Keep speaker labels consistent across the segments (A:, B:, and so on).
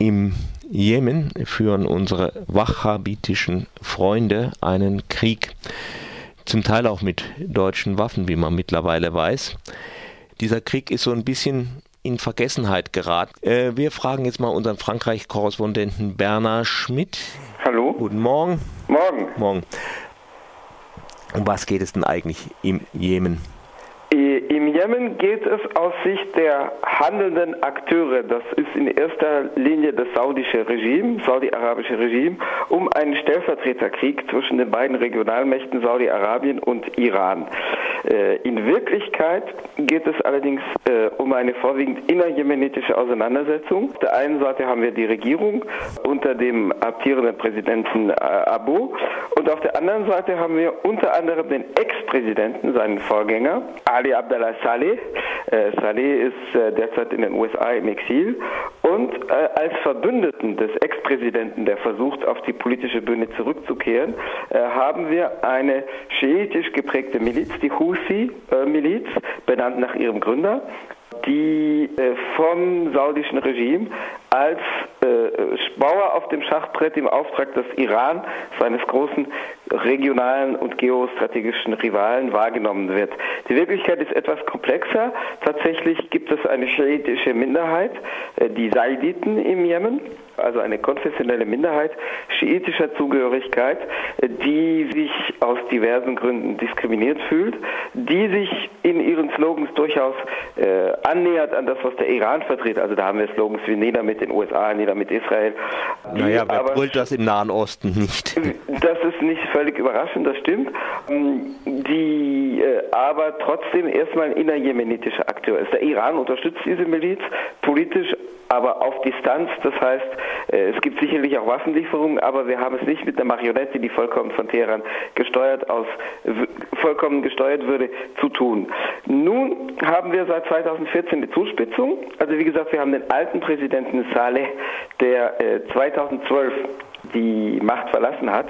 A: Im Jemen führen unsere wahhabitischen Freunde einen Krieg, zum Teil auch mit deutschen Waffen, wie man mittlerweile weiß. Dieser Krieg ist so ein bisschen in Vergessenheit geraten. Äh, wir fragen jetzt mal unseren Frankreich-Korrespondenten Bernhard Schmidt.
B: Hallo.
A: Guten Morgen.
B: Morgen.
A: Morgen. Um was geht es denn eigentlich im Jemen?
B: Im Jemen geht es aus Sicht der handelnden Akteure, das ist in erster Linie das saudische Regime, saudi-arabische Regime, um einen Stellvertreterkrieg zwischen den beiden Regionalmächten Saudi-Arabien und Iran. Äh, in Wirklichkeit geht es allerdings äh, um eine vorwiegend innerjemenitische Auseinandersetzung. Auf der einen Seite haben wir die Regierung unter dem amtierenden Präsidenten äh, Abu und auf der anderen Seite haben wir unter anderem den Ex-Präsidenten, seinen Vorgänger, Ali Abdallah Saleh. Saleh ist derzeit in den USA im Exil und als Verbündeten des Ex-Präsidenten, der versucht, auf die politische Bühne zurückzukehren, haben wir eine schiitisch geprägte Miliz, die Husi-Miliz, benannt nach ihrem Gründer, die äh, vom saudischen Regime als äh, Bauer auf dem Schachbrett im Auftrag des Iran, seines großen regionalen und geostrategischen Rivalen, wahrgenommen wird. Die Wirklichkeit ist etwas komplexer. Tatsächlich gibt es eine schiitische Minderheit, äh, die Saiditen im Jemen, also eine konfessionelle Minderheit schiitischer Zugehörigkeit, äh, die sich aus diversen Gründen diskriminiert fühlt, die sich in ihren Slogans durchaus äh, annähert an das, was der Iran vertritt. Also da haben wir Slogans wie nieder mit den USA, nieder mit Israel.
A: Naja, wer aber, brüllt das im Nahen Osten nicht?
B: Das ist nicht völlig überraschend, das stimmt. Ähm, die äh, aber trotzdem erstmal ein innerjemenitischer Akteur ist. Der Iran unterstützt diese Miliz politisch, aber auf Distanz. Das heißt, äh, es gibt sicherlich auch Waffenlieferungen, aber wir haben es nicht mit einer Marionette, die vollkommen von Teheran gesteuert aus, vollkommen gesteuert würde, zu tun. Nun haben wir seit 2014 die Zuspitzung. Also wie gesagt, wir haben den alten Präsidenten Saleh, der 2012 äh, die Macht verlassen hat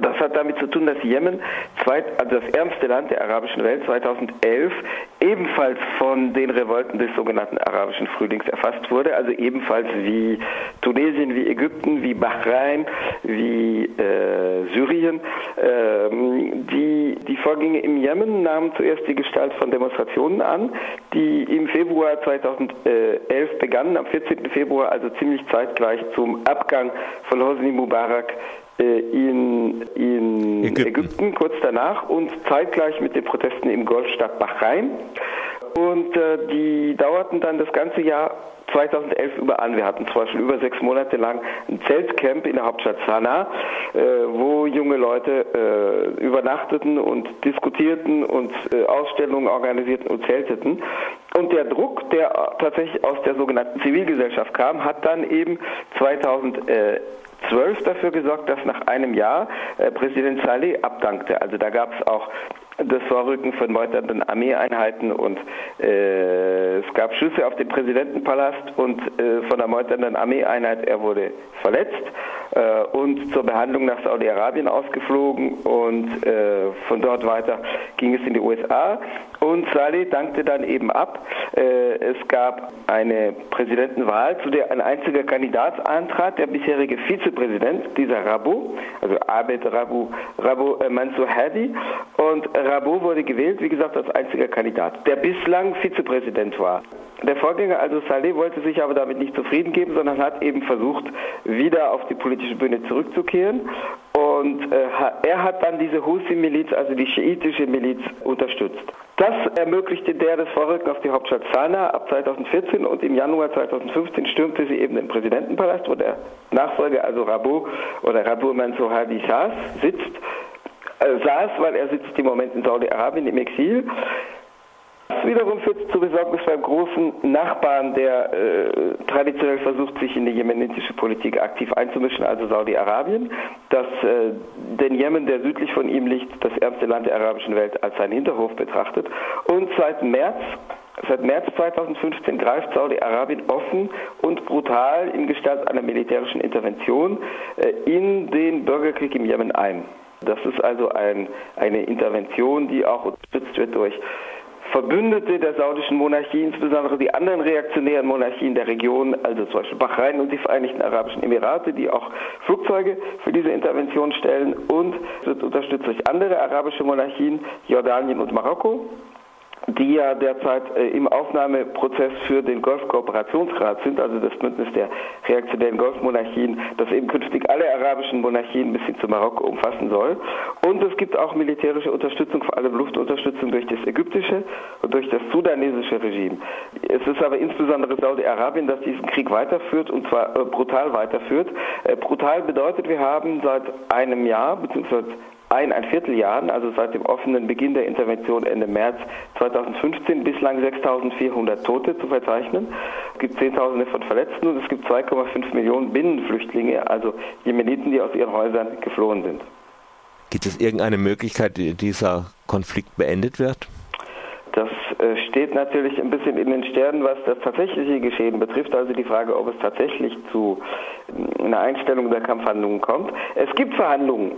B: das hat damit zu tun, dass Jemen, also das ärmste Land der arabischen Welt, 2011 ebenfalls von den Revolten des sogenannten arabischen Frühlings erfasst wurde, also ebenfalls wie Tunesien, wie Ägypten, wie Bahrain, wie äh, Syrien. Ähm, die, die Vorgänge im Jemen nahmen zuerst die Gestalt von Demonstrationen an, die im Februar 2011 begannen, am 14. Februar, also ziemlich zeitgleich zum Abgang von Hosni Mubarak in, in Ägypten. Ägypten. kurz danach und zeitgleich mit den Protesten im Golfstaat Bahrain. Und äh, die dauerten dann das ganze Jahr 2011 über an. Wir hatten zum Beispiel über sechs Monate lang ein Zeltcamp in der Hauptstadt Sanaa, äh, wo junge Leute äh, übernachteten und diskutierten und äh, Ausstellungen organisierten und zelteten. Und der Druck, der tatsächlich aus der sogenannten Zivilgesellschaft kam, hat dann eben 2011 2012 dafür gesorgt, dass nach einem Jahr äh, Präsident Saleh abdankte. Also da gab es auch das Vorrücken von meuternden Armeeeinheiten und äh, es gab Schüsse auf den Präsidentenpalast und äh, von der meuternden Armeeeinheit er wurde verletzt äh, und zur Behandlung nach Saudi-Arabien ausgeflogen und äh, von dort weiter ging es in die USA und Saleh dankte dann eben ab. Äh, es gab eine Präsidentenwahl, zu der ein einziger Kandidat antrat, der bisherige Vizepräsident, dieser Rabu, also Abed Rabu, Rabu äh, Mansour Hadi und Rabu wurde gewählt, wie gesagt, als einziger Kandidat, der bislang Vizepräsident war. Der Vorgänger, also Saleh, wollte sich aber damit nicht zufrieden geben, sondern hat eben versucht, wieder auf die politische Bühne zurückzukehren. Und äh, er hat dann diese Husi-Miliz, also die schiitische Miliz, unterstützt. Das ermöglichte der das Vorrücken auf die Hauptstadt Sanaa ab 2014 und im Januar 2015 stürmte sie eben den Präsidentenpalast, wo der Nachfolger, also Rabu oder Rabu Mansour Hadi saß, sitzt, saß, weil er sitzt im Moment in Saudi-Arabien im Exil. Das wiederum führt zu Besorgnis beim großen Nachbarn, der äh, traditionell versucht, sich in die jemenitische Politik aktiv einzumischen, also Saudi-Arabien, das äh, den Jemen, der südlich von ihm liegt, das ärmste Land der arabischen Welt, als seinen Hinterhof betrachtet. Und seit März Seit März 2015 greift Saudi-Arabien offen und brutal in Gestalt einer militärischen Intervention äh, in den Bürgerkrieg im Jemen ein. Das ist also ein, eine Intervention, die auch unterstützt wird durch Verbündete der saudischen Monarchie, insbesondere die anderen reaktionären Monarchien der Region, also zum Beispiel Bahrain und die Vereinigten Arabischen Emirate, die auch Flugzeuge für diese Intervention stellen. Und wird unterstützt durch andere arabische Monarchien, Jordanien und Marokko die ja derzeit äh, im Aufnahmeprozess für den Golfkooperationsrat sind, also das Bündnis der reaktionären Golfmonarchien, das eben künftig alle arabischen Monarchien bis hin zu Marokko umfassen soll. Und es gibt auch militärische Unterstützung, vor allem Luftunterstützung durch das ägyptische und durch das sudanesische Regime. Es ist aber insbesondere Saudi-Arabien, das diesen Krieg weiterführt und zwar äh, brutal weiterführt. Äh, brutal bedeutet, wir haben seit einem Jahr bzw ein, ein Vierteljahren, also seit dem offenen Beginn der Intervention Ende März 2015, bislang 6.400 Tote zu verzeichnen. Es gibt Zehntausende von Verletzten und es gibt 2,5 Millionen Binnenflüchtlinge, also Jemeniten, die aus ihren Häusern geflohen sind.
A: Gibt es irgendeine Möglichkeit, die dieser Konflikt beendet wird?
B: Das äh, steht natürlich ein bisschen in den Sternen, was das tatsächliche Geschehen betrifft, also die Frage, ob es tatsächlich zu äh, einer Einstellung der Kampfhandlungen kommt. Es gibt Verhandlungen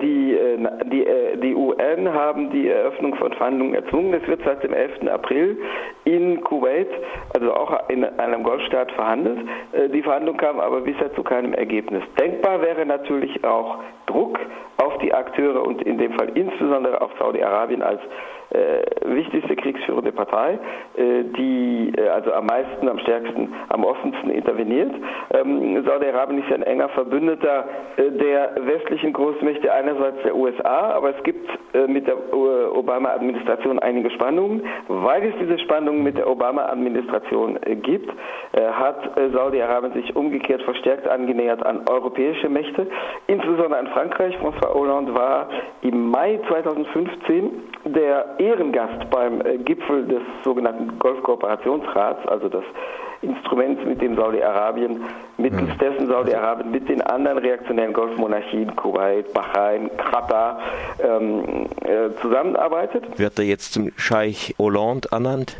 B: die, äh, die, äh, die UN haben die Eröffnung von Verhandlungen erzwungen. Es wird seit dem 11. April in Kuwait, also auch in einem Golfstaat, verhandelt. Die Verhandlungen kamen aber bisher zu keinem Ergebnis. Denkbar wäre natürlich auch Druck die Akteure und in dem Fall insbesondere auf Saudi-Arabien als äh, wichtigste kriegsführende Partei, äh, die äh, also am meisten, am stärksten, am offensten interveniert. Ähm, Saudi-Arabien ist ja ein enger Verbündeter äh, der westlichen Großmächte, einerseits der USA, aber es gibt äh, mit der äh, Obama-Administration einige Spannungen. Weil es diese Spannungen mit der Obama-Administration gibt, hat Saudi-Arabien sich umgekehrt verstärkt angenähert an europäische Mächte, insbesondere an Frankreich. François Hollande war im Mai 2015 der Ehrengast beim äh, Gipfel des sogenannten Golfkooperationsrats, also das Instrument, mit dem Saudi-Arabien, mittels dessen Saudi-Arabien mit den anderen reaktionären Golfmonarchien, Kuwait, Bahrain, Katar, ähm, äh, zusammenarbeitet.
A: Wird er jetzt zum Scheich Hollande ernannt?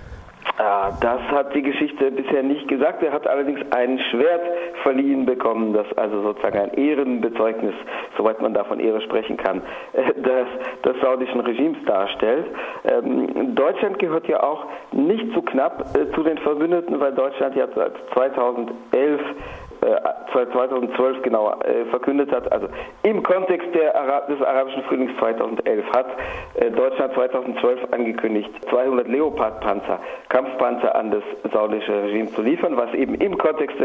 B: Ja, das hat die Geschichte bisher nicht gesagt. Er hat allerdings ein Schwert verliehen bekommen, das also sozusagen ein Ehrenbezeugnis, soweit man da von Ehre sprechen kann, äh, des, des saudischen Regimes darstellt. Ähm, Deutschland gehört ja auch nicht zu knapp äh, zu den Verbündeten, weil Deutschland ja seit 2011 2012 äh, genau äh, verkündet hat, also im Kontext Ara des arabischen Frühlings 2011 hat äh, Deutschland 2012 angekündigt, 200 Leopard-Panzer, Kampfpanzer an das saudische Regime zu liefern, was eben im Kontext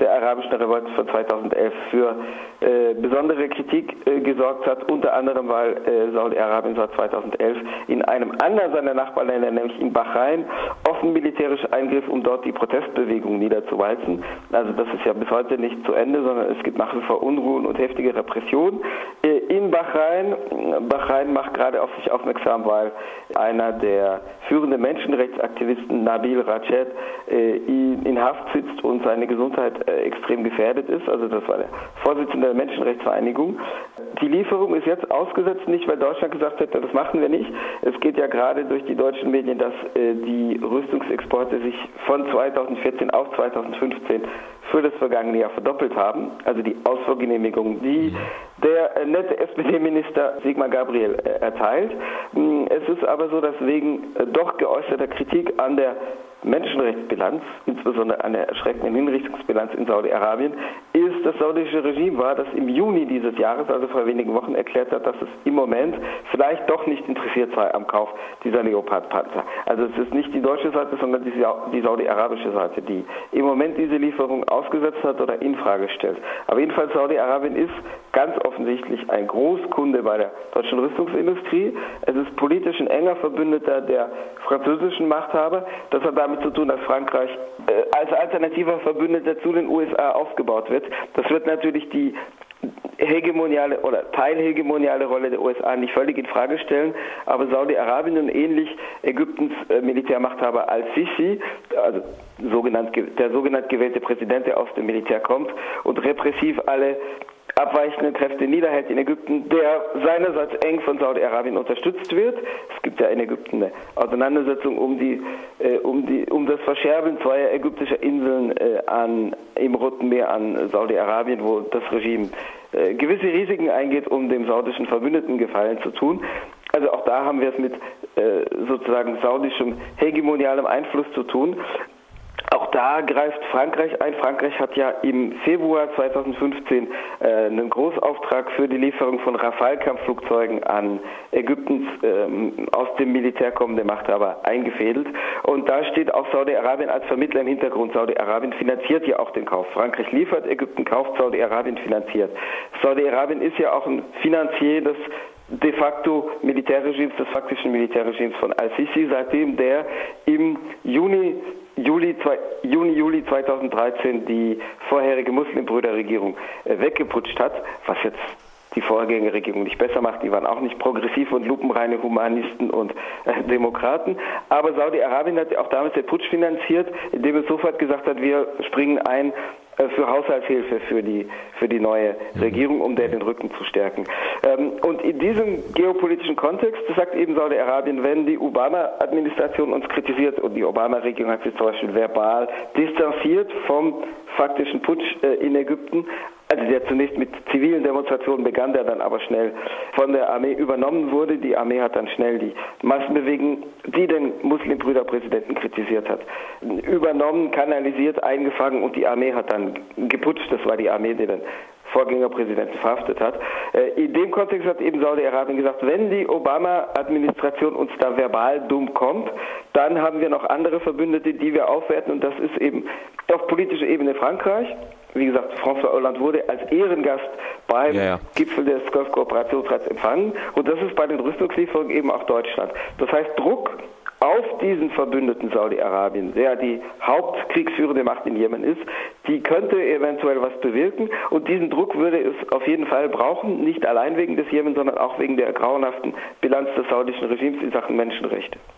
B: der, arabischen Revolte von 2011 für äh, besondere Kritik äh, gesorgt hat, unter anderem weil äh, Saudi-Arabien seit 2011 in einem anderen seiner Nachbarländer, nämlich in Bahrain, offen militärisch eingriff, um dort die Protestbewegung niederzuwalzen. Also das ist ja bis heute nicht zu Ende, sondern es gibt nach wie vor Unruhen und heftige Repressionen. Äh, in Bahrain, Bahrain macht gerade auf sich aufmerksam, weil einer der führenden Menschenrechtsaktivisten, Nabil Rachet, äh, in Haft sitzt und seine Gesundheit äh, extrem gefährdet ist. Also das war der Vorsitzende der Menschenrechtsvereinigung. Die Lieferung ist jetzt ausgesetzt, nicht weil Deutschland gesagt hätte, das machen wir nicht. Es geht ja gerade durch die deutschen Medien, dass die Rüstungsexporte sich von 2014 auf 2015 für das vergangene Jahr verdoppelt haben, also die Ausfuhrgenehmigung, die der äh, nette SPD-Minister Sigmar Gabriel äh, erteilt. Mm, es ist aber so, dass wegen äh, doch geäußerter Kritik an der Menschenrechtsbilanz, insbesondere an der erschreckenden Hinrichtungsbilanz in Saudi-Arabien, ist das saudische Regime war, das im Juni dieses Jahres, also vor wenigen Wochen, erklärt hat, dass es im Moment vielleicht doch nicht interessiert sei am Kauf dieser Leopard-Panzer. Also es ist nicht die deutsche Seite, sondern die, saudi-arabische Seite, die im Moment diese Lieferung ausgesetzt hat oder in Frage stellt. Aber jedenfalls Saudi-Arabien ist ganz offensichtlich ein Großkunde bei der deutschen Rüstungsindustrie. Es ist politisch ein enger Verbündeter der französischen Machthaber. Das hat damit zu tun, dass Frankreich äh, als alternativer Verbündeter zu den USA aufgebaut wird. Das wird natürlich die hegemoniale oder teilhegemoniale Rolle der USA nicht völlig in Frage stellen, aber Saudi-Arabien und ähnlich Ägyptens äh, Militärmachthaber al-Sisi, also sogenannt, der sogenannt gewählte Präsident, der aus dem Militär kommt und repressiv alle abweichenden Kräfte niederhält in Ägypten, der seinerseits eng von Saudi-Arabien unterstützt wird. Es gibt ja in Ägypten eine Auseinandersetzung um, die, äh, um, die, um das Verscherbeln zweier ägyptischer Inseln äh, an, im Roten Meer an Saudi-Arabien, wo das Regime äh, gewisse Risiken eingeht, um dem saudischen Verbündeten Gefallen zu tun. Also auch da haben wir es mit äh, sozusagen saudischem hegemonialem Einfluss zu tun. Da greift Frankreich ein. Frankreich hat ja im Februar 2015 äh, einen Großauftrag für die Lieferung von Rafale-Kampfflugzeugen an Ägyptens ähm, aus dem Militär kommende Machthaber eingefädelt. Und da steht auch Saudi-Arabien als Vermittler im Hintergrund. Saudi-Arabien finanziert ja auch den Kauf. Frankreich liefert, Ägypten kauft, Saudi-Arabien finanziert. Saudi-Arabien ist ja auch ein Finanzier des de facto Militärregimes, des faktischen Militärregimes von al-Sisi, seitdem der im Juni Juli, Juni, Juli 2013 die vorherige Muslimbrüderregierung äh, weggeputscht hat, was jetzt die Vorgängerregierung nicht besser macht. Die waren auch nicht progressiv und lupenreine Humanisten und äh, Demokraten. Aber Saudi-Arabien hat auch damals den Putsch finanziert, indem es sofort gesagt hat, wir springen ein für Haushaltshilfe für die, für die neue mhm. Regierung, um der den Rücken zu stärken. Ähm, und in diesem geopolitischen Kontext sagt eben Saudi-Arabien, wenn die Obama-Administration uns kritisiert und die Obama-Regierung hat sich zum Beispiel verbal distanziert vom faktischen Putsch äh, in Ägypten, also der zunächst mit zivilen Demonstrationen begann, der dann aber schnell von der Armee übernommen wurde. Die Armee hat dann schnell die Massenbewegung, die den Muslimbrüderpräsidenten kritisiert hat, übernommen, kanalisiert, eingefangen und die Armee hat dann geputscht. Das war die Armee, die den Vorgängerpräsidenten verhaftet hat. Äh, in dem Kontext hat eben Saudi-Arabien gesagt, wenn die Obama-Administration uns da verbal dumm kommt, dann haben wir noch andere Verbündete, die wir aufwerten und das ist eben auf politischer Ebene Frankreich wie gesagt, François Hollande wurde als Ehrengast beim ja, ja. Gipfel des Golf-Kooperationsrats empfangen und das ist bei den Rüstungslieferungen eben auch Deutschland. Das heißt, Druck auf diesen Verbündeten Saudi-Arabien, der die Hauptkriegsführende Macht in Jemen ist, die könnte eventuell was bewirken und diesen Druck würde es auf jeden Fall brauchen, nicht allein wegen des Jemen, sondern auch wegen der grauenhaften Bilanz des saudischen Regimes in Sachen Menschenrechte.